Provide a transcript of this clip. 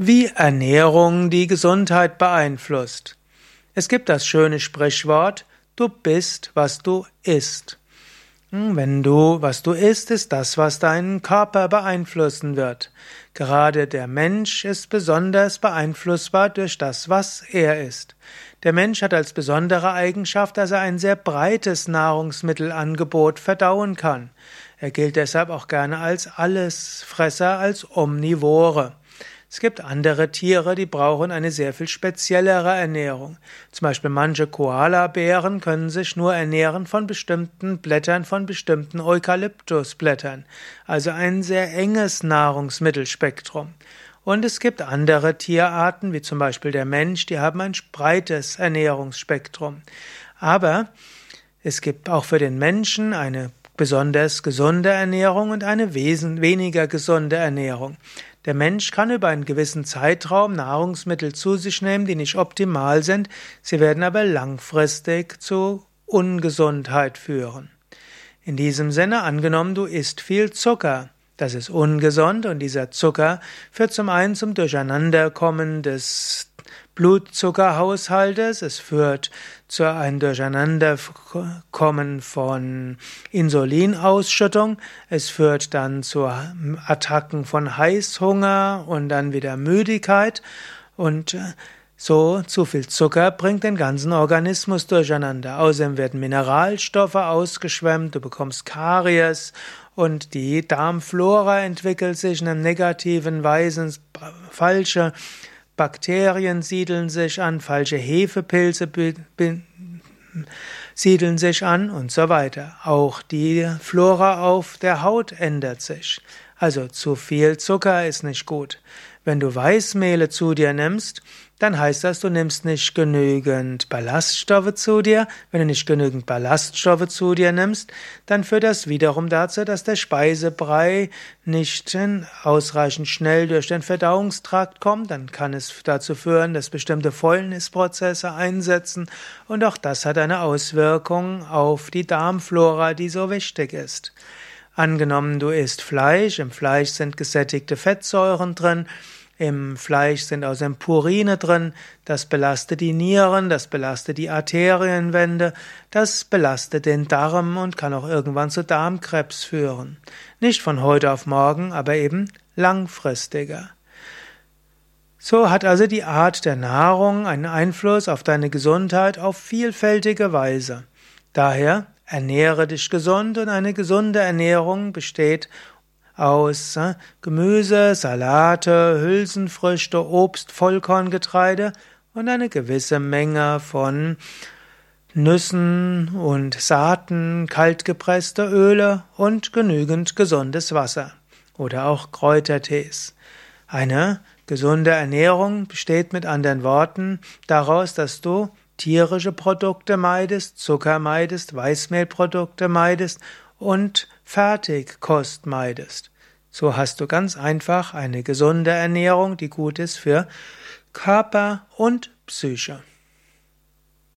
Wie Ernährung die Gesundheit beeinflusst. Es gibt das schöne Sprichwort, du bist, was du isst. Hm, wenn du, was du isst, ist das, was deinen Körper beeinflussen wird. Gerade der Mensch ist besonders beeinflussbar durch das, was er isst. Der Mensch hat als besondere Eigenschaft, dass er ein sehr breites Nahrungsmittelangebot verdauen kann. Er gilt deshalb auch gerne als Allesfresser, als Omnivore. Es gibt andere Tiere, die brauchen eine sehr viel speziellere Ernährung. Zum Beispiel manche Koalabären können sich nur ernähren von bestimmten Blättern, von bestimmten Eukalyptusblättern. Also ein sehr enges Nahrungsmittelspektrum. Und es gibt andere Tierarten, wie zum Beispiel der Mensch, die haben ein breites Ernährungsspektrum. Aber es gibt auch für den Menschen eine besonders gesunde Ernährung und eine weniger gesunde Ernährung. Der Mensch kann über einen gewissen Zeitraum Nahrungsmittel zu sich nehmen, die nicht optimal sind, sie werden aber langfristig zu Ungesundheit führen. In diesem Sinne, angenommen, du isst viel Zucker, das ist ungesund und dieser Zucker führt zum einen zum Durcheinanderkommen des Blutzuckerhaushaltes, es führt zu einem Durcheinanderkommen von Insulinausschüttung, es führt dann zu Attacken von Heißhunger und dann wieder Müdigkeit. Und äh, so zu viel Zucker bringt den ganzen Organismus durcheinander. Außerdem werden Mineralstoffe ausgeschwemmt, du bekommst Karies und die Darmflora entwickelt sich in einer negativen Weise, falsche Bakterien siedeln sich an, falsche Hefepilze siedeln sich an und so weiter. Auch die Flora auf der Haut ändert sich. Also zu viel Zucker ist nicht gut. Wenn du Weißmehle zu dir nimmst, dann heißt das, du nimmst nicht genügend Ballaststoffe zu dir. Wenn du nicht genügend Ballaststoffe zu dir nimmst, dann führt das wiederum dazu, dass der Speisebrei nicht ausreichend schnell durch den Verdauungstrakt kommt. Dann kann es dazu führen, dass bestimmte Fäulnisprozesse einsetzen. Und auch das hat eine Auswirkung auf die Darmflora, die so wichtig ist. Angenommen, du isst Fleisch, im Fleisch sind gesättigte Fettsäuren drin, im Fleisch sind außerdem Purine drin, das belastet die Nieren, das belastet die Arterienwände, das belastet den Darm und kann auch irgendwann zu Darmkrebs führen. Nicht von heute auf morgen, aber eben langfristiger. So hat also die Art der Nahrung einen Einfluss auf deine Gesundheit auf vielfältige Weise. Daher Ernähre dich gesund und eine gesunde Ernährung besteht aus äh, Gemüse, Salate, Hülsenfrüchte, Obst, Vollkorngetreide und eine gewisse Menge von Nüssen und Saaten, kaltgepresste Öle und genügend gesundes Wasser oder auch Kräutertees. Eine gesunde Ernährung besteht mit anderen Worten daraus, dass du tierische Produkte meidest, Zucker meidest, Weißmehlprodukte meidest und Fertigkost meidest. So hast du ganz einfach eine gesunde Ernährung, die gut ist für Körper und Psyche.